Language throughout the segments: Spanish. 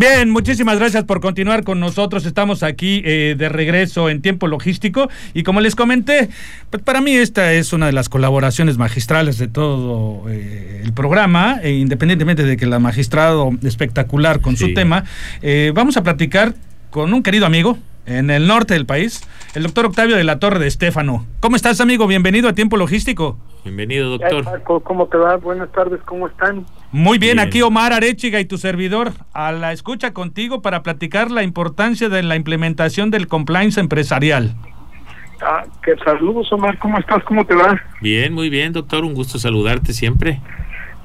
Bien, muchísimas gracias por continuar con nosotros. Estamos aquí eh, de regreso en tiempo logístico y como les comenté, pues para mí esta es una de las colaboraciones magistrales de todo eh, el programa, e independientemente de que la magistrado espectacular con su tema, eh, vamos a platicar con un querido amigo en el norte del país, el doctor Octavio de la Torre de Estéfano. ¿Cómo estás, amigo? Bienvenido a Tiempo Logístico. Bienvenido, doctor. ¿Cómo te va? Buenas tardes, ¿cómo están? Muy bien, aquí Omar Arechiga y tu servidor a la escucha contigo para platicar la importancia de la implementación del compliance empresarial. Ah, que saludos Omar, ¿cómo estás? ¿Cómo te va? Bien, muy bien, doctor, un gusto saludarte siempre.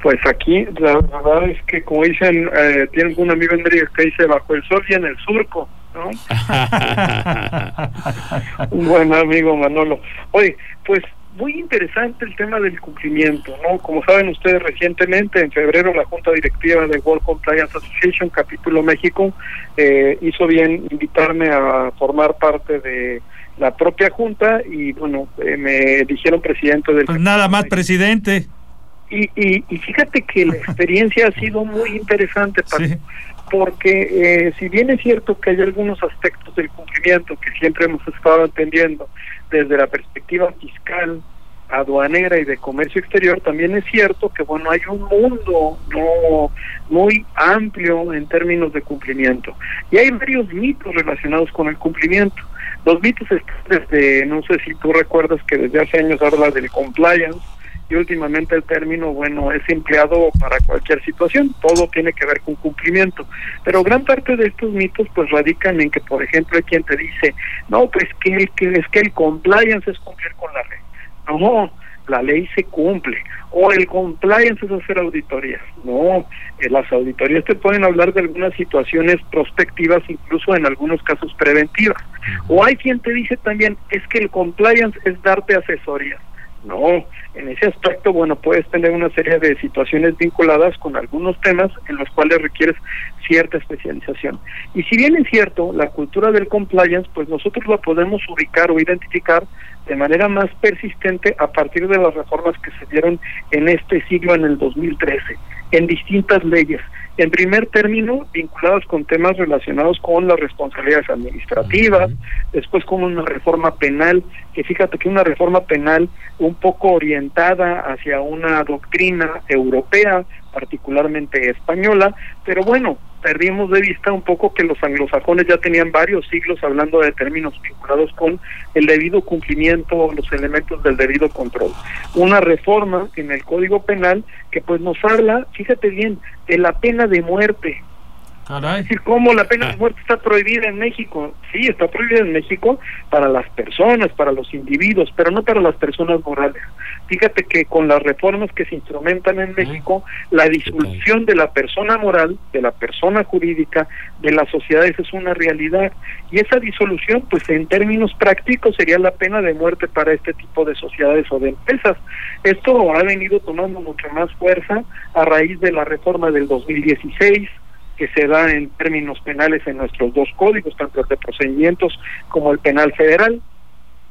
Pues aquí, la verdad es que como dicen, eh, tienen un amigo en que dice bajo el sol y en el surco, ¿no? un buen amigo Manolo. Oye, pues muy interesante el tema del cumplimiento, ¿no? Como saben ustedes recientemente, en febrero, la Junta Directiva de World Compliance Association, capítulo México, eh, hizo bien invitarme a formar parte de la propia Junta y, bueno, eh, me dijeron presidente del... Pues nada más presidente. Y, y, fíjate que la experiencia ha sido muy interesante para porque eh, si bien es cierto que hay algunos aspectos del cumplimiento que siempre hemos estado atendiendo desde la perspectiva fiscal, aduanera y de comercio exterior, también es cierto que bueno hay un mundo no muy amplio en términos de cumplimiento y hay varios mitos relacionados con el cumplimiento. Los mitos están desde, no sé si tú recuerdas que desde hace años habla del compliance, y últimamente el término, bueno, es empleado para cualquier situación, todo tiene que ver con cumplimiento, pero gran parte de estos mitos pues radican en que, por ejemplo, hay quien te dice, no, pues que, que es que el compliance es cumplir con la ley. No, la ley se cumple. O el compliance es hacer auditorías. No, eh, las auditorías te pueden hablar de algunas situaciones prospectivas, incluso en algunos casos preventivas. O hay quien te dice también, es que el compliance es darte asesorías. No, en ese aspecto, bueno, puedes tener una serie de situaciones vinculadas con algunos temas en los cuales requieres cierta especialización. Y si bien es cierto, la cultura del compliance, pues nosotros la podemos ubicar o identificar de manera más persistente a partir de las reformas que se dieron en este siglo, en el 2013, en distintas leyes en primer término, vinculados con temas relacionados con las responsabilidades administrativas, después con una reforma penal, que fíjate que una reforma penal un poco orientada hacia una doctrina europea, particularmente española, pero bueno, perdimos de vista un poco que los anglosajones ya tenían varios siglos hablando de términos vinculados con el debido cumplimiento, los elementos del debido control. Una reforma en el Código Penal que pues nos habla, fíjate bien, de la pena de muerte, es decir, ¿cómo la pena de ah. muerte está prohibida en México? Sí, está prohibida en México para las personas, para los individuos, pero no para las personas morales. Fíjate que con las reformas que se instrumentan en México, la disolución de la persona moral, de la persona jurídica, de las sociedades es una realidad. Y esa disolución, pues en términos prácticos, sería la pena de muerte para este tipo de sociedades o de empresas. Esto ha venido tomando mucha más fuerza a raíz de la reforma del 2016 que se da en términos penales en nuestros dos códigos, tanto el de procedimientos como el penal federal.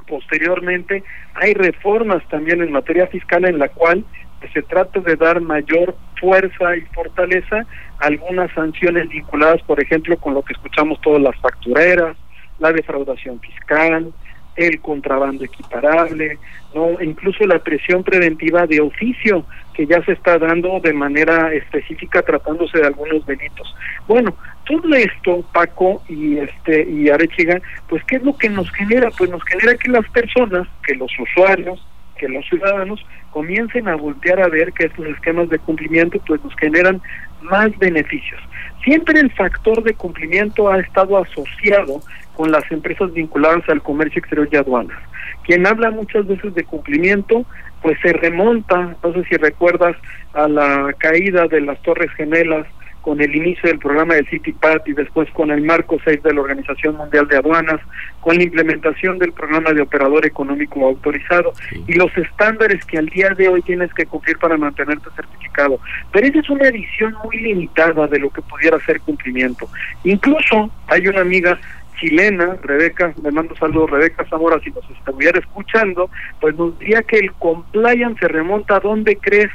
Posteriormente, hay reformas también en materia fiscal en la cual se trata de dar mayor fuerza y fortaleza a algunas sanciones vinculadas, por ejemplo, con lo que escuchamos todas las factureras, la defraudación fiscal, el contrabando equiparable, no, incluso la presión preventiva de oficio que ya se está dando de manera específica tratándose de algunos delitos. Bueno, todo esto, Paco y este y Arechiga, pues qué es lo que nos genera? Pues nos genera que las personas, que los usuarios, que los ciudadanos comiencen a voltear a ver que estos esquemas de cumplimiento pues nos generan más beneficios. Siempre el factor de cumplimiento ha estado asociado con las empresas vinculadas al comercio exterior y aduanas. Quien habla muchas veces de cumplimiento, pues se remonta, no sé si recuerdas, a la caída de las Torres Gemelas con el inicio del programa del CityPat y después con el marco 6 de la Organización Mundial de Aduanas, con la implementación del programa de operador económico autorizado y los estándares que al día de hoy tienes que cumplir para mantenerte certificado. Pero esa es una edición muy limitada de lo que pudiera ser cumplimiento. Incluso hay una amiga chilena, Rebeca, le mando saludos, Rebeca Zamora, si nos estuviera escuchando, pues nos diría que el compliance se remonta a dónde crees,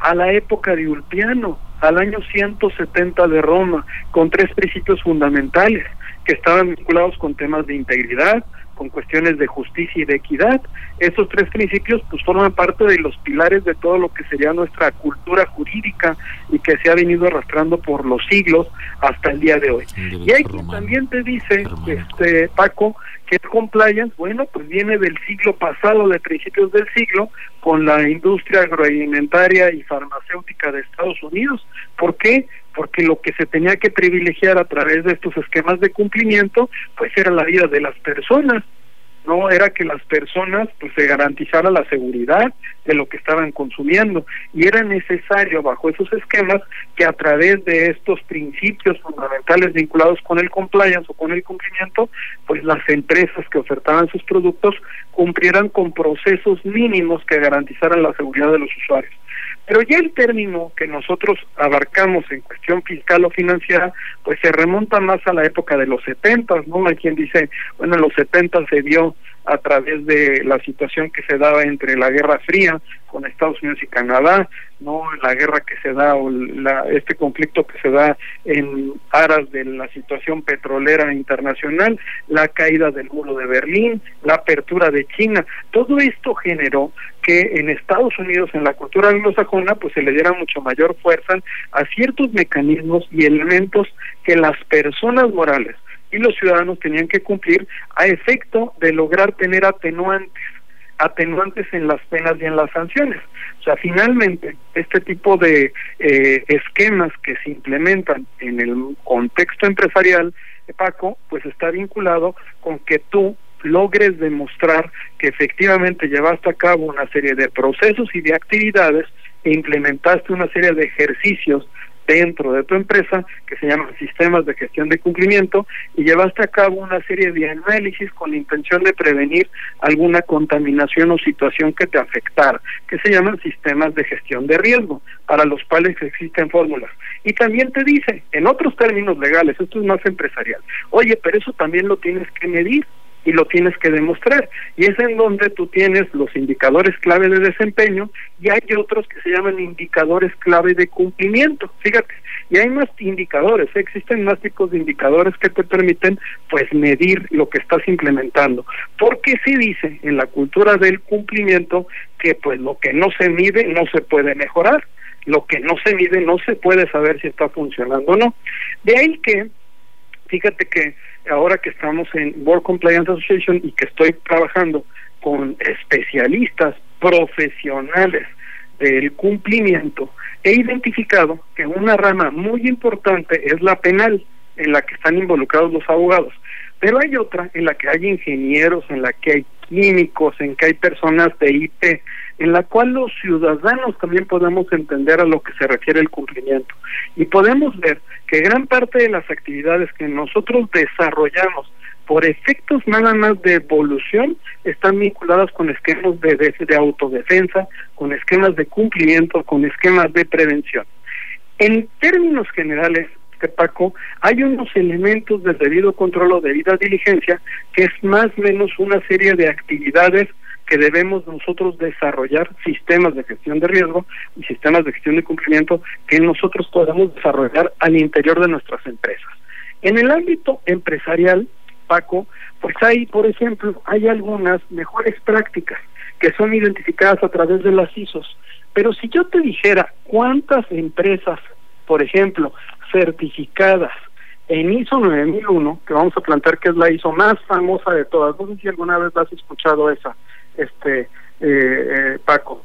a la época de Ulpiano, al año 170 de Roma, con tres principios fundamentales que estaban vinculados con temas de integridad, con cuestiones de justicia y de equidad. Esos tres principios pues forman parte de los pilares de todo lo que sería nuestra cultura jurídica y que se ha venido arrastrando por los siglos hasta el día de hoy. Y hay quien también te dice, este Paco, que el compliance, bueno, pues viene del siglo pasado, de principios del siglo, con la industria agroalimentaria y farmacéutica de Estados Unidos. ¿Por qué? Porque lo que se tenía que privilegiar a través de estos esquemas de cumplimiento, pues era la vida de las personas no era que las personas pues se garantizara la seguridad de lo que estaban consumiendo. Y era necesario bajo esos esquemas que a través de estos principios fundamentales vinculados con el compliance o con el cumplimiento pues las empresas que ofertaban sus productos cumplieran con procesos mínimos que garantizaran la seguridad de los usuarios pero ya el término que nosotros abarcamos en cuestión fiscal o financiera, pues se remonta más a la época de los 70, ¿no? Hay quien dice, bueno, en los 70 se dio a través de la situación que se daba entre la Guerra Fría con Estados Unidos y Canadá, no la guerra que se da o la, este conflicto que se da en aras de la situación petrolera internacional, la caída del muro de Berlín, la apertura de China, todo esto generó que en Estados Unidos en la cultura anglosajona pues se le diera mucho mayor fuerza a ciertos mecanismos y elementos que las personas morales y los ciudadanos tenían que cumplir a efecto de lograr tener atenuantes, atenuantes en las penas y en las sanciones. O sea, finalmente, este tipo de eh, esquemas que se implementan en el contexto empresarial, Paco, pues está vinculado con que tú logres demostrar que efectivamente llevaste a cabo una serie de procesos y de actividades e implementaste una serie de ejercicios dentro de tu empresa que se llaman sistemas de gestión de cumplimiento y llevaste a cabo una serie de análisis con la intención de prevenir alguna contaminación o situación que te afectara, que se llaman sistemas de gestión de riesgo, para los cuales existen fórmulas. Y también te dice, en otros términos legales, esto es más empresarial, oye, pero eso también lo tienes que medir y lo tienes que demostrar. Y es en donde tú tienes los indicadores clave de desempeño y hay otros que se llaman indicadores clave de cumplimiento. Fíjate, y hay más indicadores, existen más tipos de indicadores que te permiten pues medir lo que estás implementando. Porque se dice en la cultura del cumplimiento que pues lo que no se mide no se puede mejorar, lo que no se mide no se puede saber si está funcionando o no. De ahí que fíjate que ahora que estamos en World Compliance Association y que estoy trabajando con especialistas profesionales del cumplimiento, he identificado que una rama muy importante es la penal, en la que están involucrados los abogados, pero hay otra en la que hay ingenieros, en la que hay químicos, en que hay personas de IP, en la cual los ciudadanos también podemos entender a lo que se refiere el cumplimiento. Y podemos ver que gran parte de las actividades que nosotros desarrollamos por efectos nada más de evolución están vinculadas con esquemas de, de, autodefensa, con esquemas de cumplimiento, con esquemas de prevención. En términos generales, Paco, hay unos elementos de debido control o debida diligencia que es más o menos una serie de actividades que debemos nosotros desarrollar sistemas de gestión de riesgo y sistemas de gestión de cumplimiento que nosotros podamos desarrollar al interior de nuestras empresas. En el ámbito empresarial, Paco, pues hay, por ejemplo, hay algunas mejores prácticas que son identificadas a través de las ISOs. Pero si yo te dijera cuántas empresas, por ejemplo, certificadas en ISO 9001, que vamos a plantear que es la ISO más famosa de todas, no sé si alguna vez has escuchado esa, este eh, eh, Paco.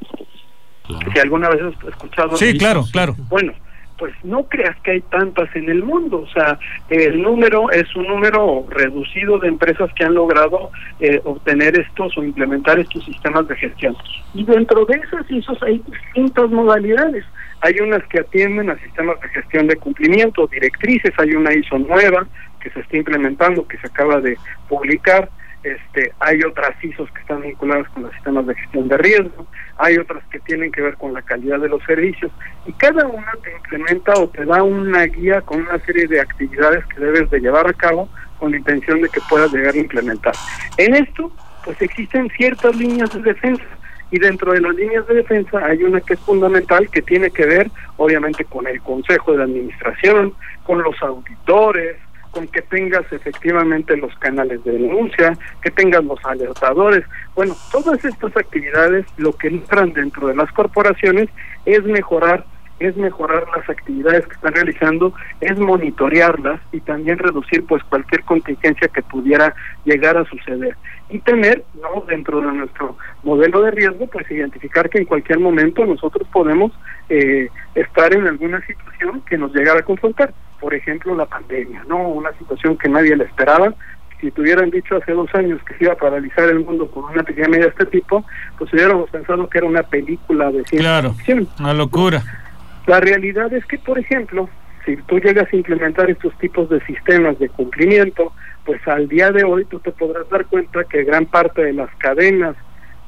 Si alguna vez has escuchado. Sí, claro, claro. Bueno, pues no creas que hay tantas en el mundo. O sea, el número es un número reducido de empresas que han logrado eh, obtener estos o implementar estos sistemas de gestión. Y dentro de esas ISOs hay distintas modalidades. Hay unas que atienden a sistemas de gestión de cumplimiento, directrices, hay una ISO nueva que se está implementando, que se acaba de publicar, este, hay otras ISOs que están vinculadas con los sistemas de gestión de riesgo, hay otras que tienen que ver con la calidad de los servicios y cada una te implementa o te da una guía con una serie de actividades que debes de llevar a cabo con la intención de que puedas llegar a implementar. En esto, pues existen ciertas líneas de defensa y dentro de las líneas de defensa hay una que es fundamental que tiene que ver obviamente con el Consejo de Administración, con los auditores, con que tengas efectivamente los canales de denuncia, que tengas los alertadores. Bueno, todas estas actividades lo que entran dentro de las corporaciones es mejorar es mejorar las actividades que están realizando, es monitorearlas y también reducir pues cualquier contingencia que pudiera llegar a suceder. Y tener no dentro de nuestro modelo de riesgo pues identificar que en cualquier momento nosotros podemos eh, estar en alguna situación que nos llegara a confrontar por ejemplo la pandemia no una situación que nadie le esperaba. Si te hubieran dicho hace dos años que se iba a paralizar el mundo con una epidemia de este tipo, pues hubiéramos pensado que era una película de ciencia claro, Una locura. La realidad es que, por ejemplo, si tú llegas a implementar estos tipos de sistemas de cumplimiento, pues al día de hoy tú te podrás dar cuenta que gran parte de las cadenas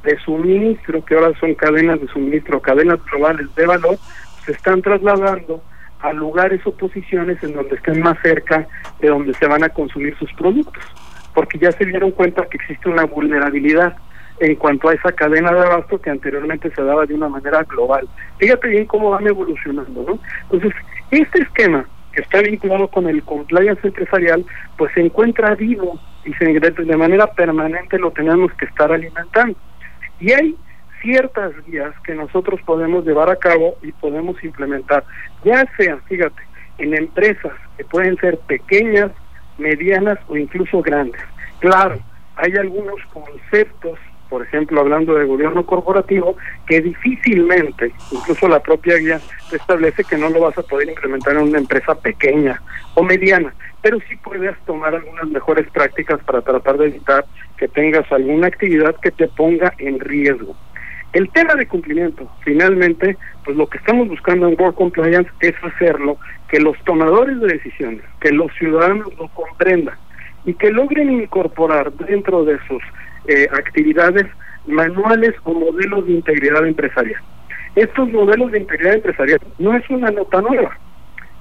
de suministro, que ahora son cadenas de suministro, cadenas globales de valor, se están trasladando a lugares o posiciones en donde estén más cerca de donde se van a consumir sus productos, porque ya se dieron cuenta que existe una vulnerabilidad en cuanto a esa cadena de abasto que anteriormente se daba de una manera global. Fíjate bien cómo van evolucionando, ¿no? Entonces, este esquema que está vinculado con el compliance empresarial, pues se encuentra vivo y se, de manera permanente lo tenemos que estar alimentando. Y hay ciertas guías que nosotros podemos llevar a cabo y podemos implementar, ya sea, fíjate, en empresas que pueden ser pequeñas, medianas o incluso grandes. Claro, hay algunos conceptos por ejemplo, hablando de gobierno corporativo, que difícilmente, incluso la propia guía establece que no lo vas a poder implementar en una empresa pequeña o mediana, pero sí puedes tomar algunas mejores prácticas para tratar de evitar que tengas alguna actividad que te ponga en riesgo. El tema de cumplimiento, finalmente, pues lo que estamos buscando en World Compliance es hacerlo que los tomadores de decisiones, que los ciudadanos lo comprendan y que logren incorporar dentro de sus eh, actividades manuales o modelos de integridad empresarial. Estos modelos de integridad empresarial no es una nota nueva.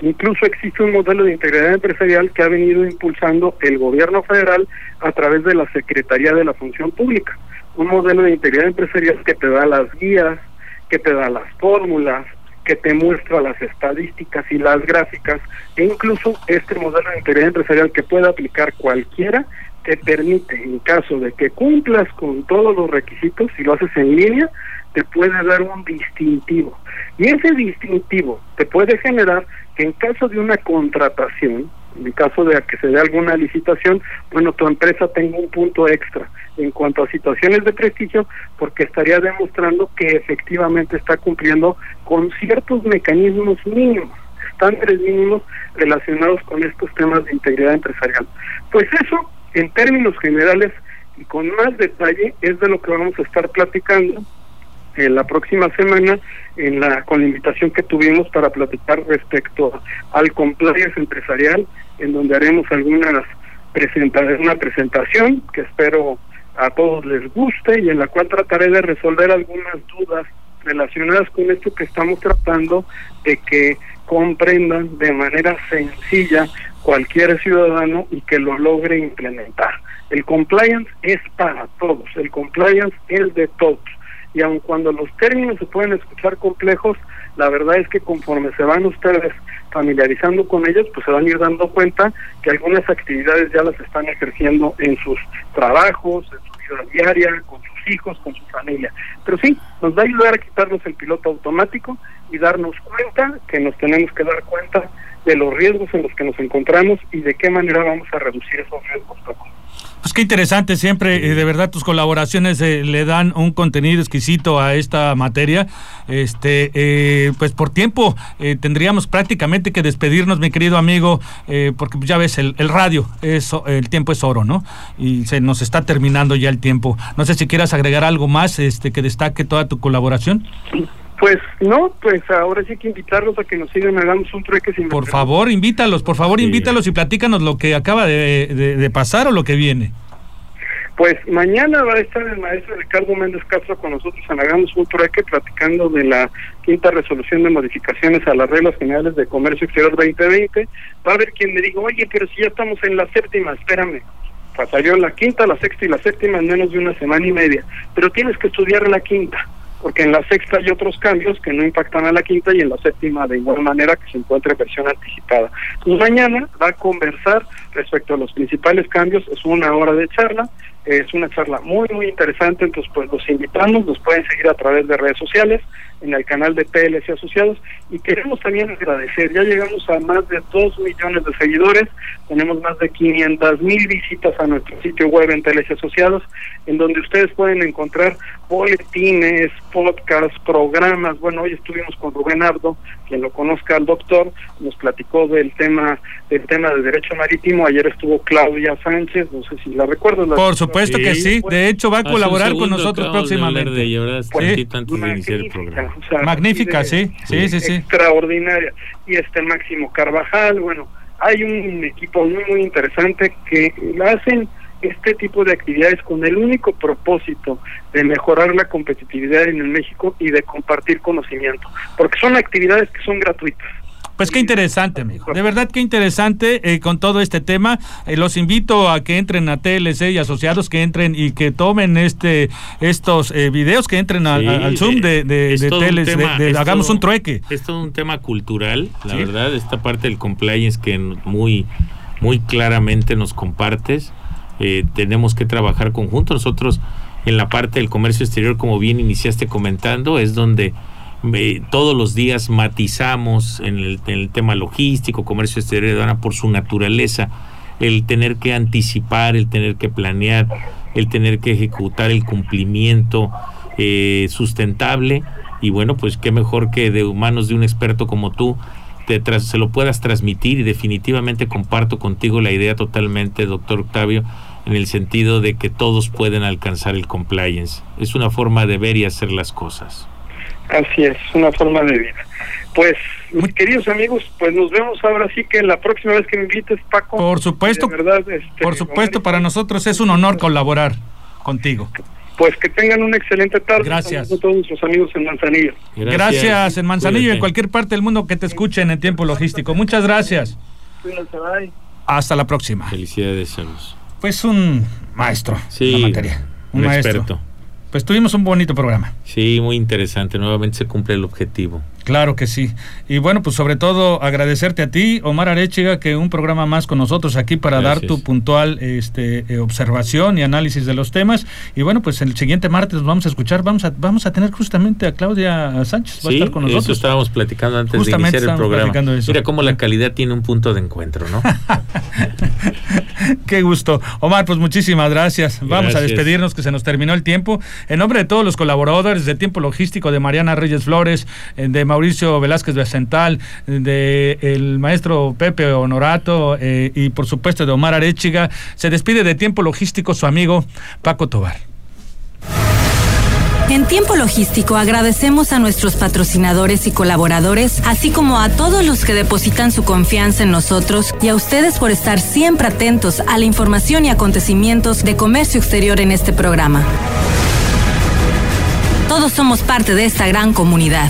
Incluso existe un modelo de integridad empresarial que ha venido impulsando el gobierno federal a través de la Secretaría de la Función Pública. Un modelo de integridad empresarial que te da las guías, que te da las fórmulas, que te muestra las estadísticas y las gráficas, e incluso este modelo de integridad empresarial que puede aplicar cualquiera te permite, en caso de que cumplas con todos los requisitos, si lo haces en línea, te puede dar un distintivo. Y ese distintivo te puede generar que en caso de una contratación, en caso de que se dé alguna licitación, bueno, tu empresa tenga un punto extra en cuanto a situaciones de prestigio, porque estaría demostrando que efectivamente está cumpliendo con ciertos mecanismos mínimos, estándares mínimos relacionados con estos temas de integridad empresarial. Pues eso en términos generales y con más detalle es de lo que vamos a estar platicando en la próxima semana en la con la invitación que tuvimos para platicar respecto al compliance empresarial en donde haremos algunas presentaciones una presentación que espero a todos les guste y en la cual trataré de resolver algunas dudas relacionadas con esto que estamos tratando de que comprendan de manera sencilla cualquier ciudadano y que lo logre implementar. El compliance es para todos, el compliance es de todos. Y aun cuando los términos se pueden escuchar complejos, la verdad es que conforme se van ustedes familiarizando con ellos, pues se van a ir dando cuenta que algunas actividades ya las están ejerciendo en sus trabajos, en su vida diaria, con sus hijos, con su familia. Pero sí, nos va a ayudar a quitarnos el piloto automático y darnos cuenta que nos tenemos que dar cuenta de los riesgos en los que nos encontramos y de qué manera vamos a reducir esos riesgos. Pues qué interesante siempre, eh, de verdad tus colaboraciones eh, le dan un contenido exquisito a esta materia. Este, eh, pues por tiempo tendríamos prácticamente que despedirnos, mi querido amigo, porque ya ves el, el radio, es, el tiempo es oro, ¿no? Y se nos está terminando ya el tiempo. No sé si quieras agregar algo más, este, que destaque toda tu colaboración. Pues no, pues ahora sí hay que invitarlos a que nos sigan, hagamos un trueque sin Por favor, invítalos, por favor, invítalos y platícanos lo que acaba de, pasar o lo que viene. Pues mañana va a estar el maestro Ricardo Méndez Castro con nosotros en Hagamos un trueque platicando de la quinta resolución de modificaciones a las reglas generales de comercio exterior 2020. Va a haber quien me diga, oye, pero si ya estamos en la séptima, espérame. Pues salió la quinta, la sexta y la séptima en menos de una semana y media. Pero tienes que estudiar la quinta porque en la sexta hay otros cambios que no impactan a la quinta y en la séptima de igual manera que se encuentre versión anticipada. Y mañana va a conversar respecto a los principales cambios, es una hora de charla, es una charla muy muy interesante, entonces pues los invitamos, nos pueden seguir a través de redes sociales, en el canal de PLC Asociados. Y queremos también agradecer, ya llegamos a más de 2 millones de seguidores, tenemos más de 500 mil visitas a nuestro sitio web en PLC Asociados, en donde ustedes pueden encontrar boletines, podcasts, programas, bueno, hoy estuvimos con Rubén Ardo, quien lo conozca al doctor, nos platicó del tema del tema de derecho marítimo, ayer estuvo Claudia Sánchez, no sé si la recuerdo. Por supuesto que sí, de hecho va a colaborar con nosotros próximamente. De pues, magnífica, sí, sí, sí, sí. Extraordinaria. Y este Máximo Carvajal, bueno, hay un equipo muy, muy interesante que hacen este tipo de actividades con el único propósito de mejorar la competitividad en el México y de compartir conocimiento, porque son actividades que son gratuitas. Pues qué interesante, amigo. De verdad qué interesante eh, con todo este tema. Eh, los invito a que entren a TLC y asociados, que entren y que tomen este estos eh, videos, que entren al Zoom de, de, de hagamos un trueque. Es todo un tema cultural, la verdad, esta parte del compliance que muy, muy claramente nos compartes. tenemos que trabajar conjunto. Nosotros en la parte del comercio exterior, como bien iniciaste comentando, es donde todos los días matizamos en el, tema logístico, comercio exterior de por su naturaleza, el tener que anticipar, el tener que planear, el tener que ejecutar el cumplimiento eh, sustentable y bueno, pues qué mejor que de manos de un experto como tú te se lo puedas transmitir y definitivamente comparto contigo la idea totalmente, doctor Octavio, en el sentido de que todos pueden alcanzar el compliance. Es una forma de ver y hacer las cosas. Así es, una forma de vida. Pues, mis queridos amigos, pues nos vemos ahora sí que la próxima vez que me invites, Paco. Por supuesto, este, por supuesto, para nosotros es un honor colaborar contigo. Pues que tengan una excelente tarde. Gracias. A todos nuestros amigos en Manzanillo. Gracias, en Manzanillo y en cualquier parte del mundo que te escuchen en tiempo logístico. Muchas gracias. Hasta la próxima. Felicidades. Pues un maestro sí, la materia. Un, maestro. experto. Pues tuvimos un bonito programa. Sí, muy interesante. Nuevamente se cumple el objetivo. Claro que sí. Y bueno, pues sobre todo agradecerte a ti, Omar Arechiga, que un programa más con nosotros aquí para dar tu puntual este, eh, observación y análisis de los temas. Y bueno, pues el siguiente martes nos vamos a escuchar, vamos a, vamos a tener justamente a Claudia Sánchez, va a estar con nosotros. Eso estábamos platicando antes de iniciar el programa. Mira cómo la calidad tiene un punto de encuentro, ¿no? Qué gusto. Omar, pues muchísimas gracias. Vamos a despedirnos que se nos terminó el tiempo. En nombre de todos los colaboradores de Tiempo Logístico, de Mariana Reyes Flores, eh, de Mauricio Velázquez Becental, de el maestro Pepe Honorato eh, y por supuesto de Omar Arechiga, se despide de Tiempo Logístico su amigo Paco Tobar. En tiempo logístico agradecemos a nuestros patrocinadores y colaboradores, así como a todos los que depositan su confianza en nosotros y a ustedes por estar siempre atentos a la información y acontecimientos de comercio exterior en este programa. Todos somos parte de esta gran comunidad.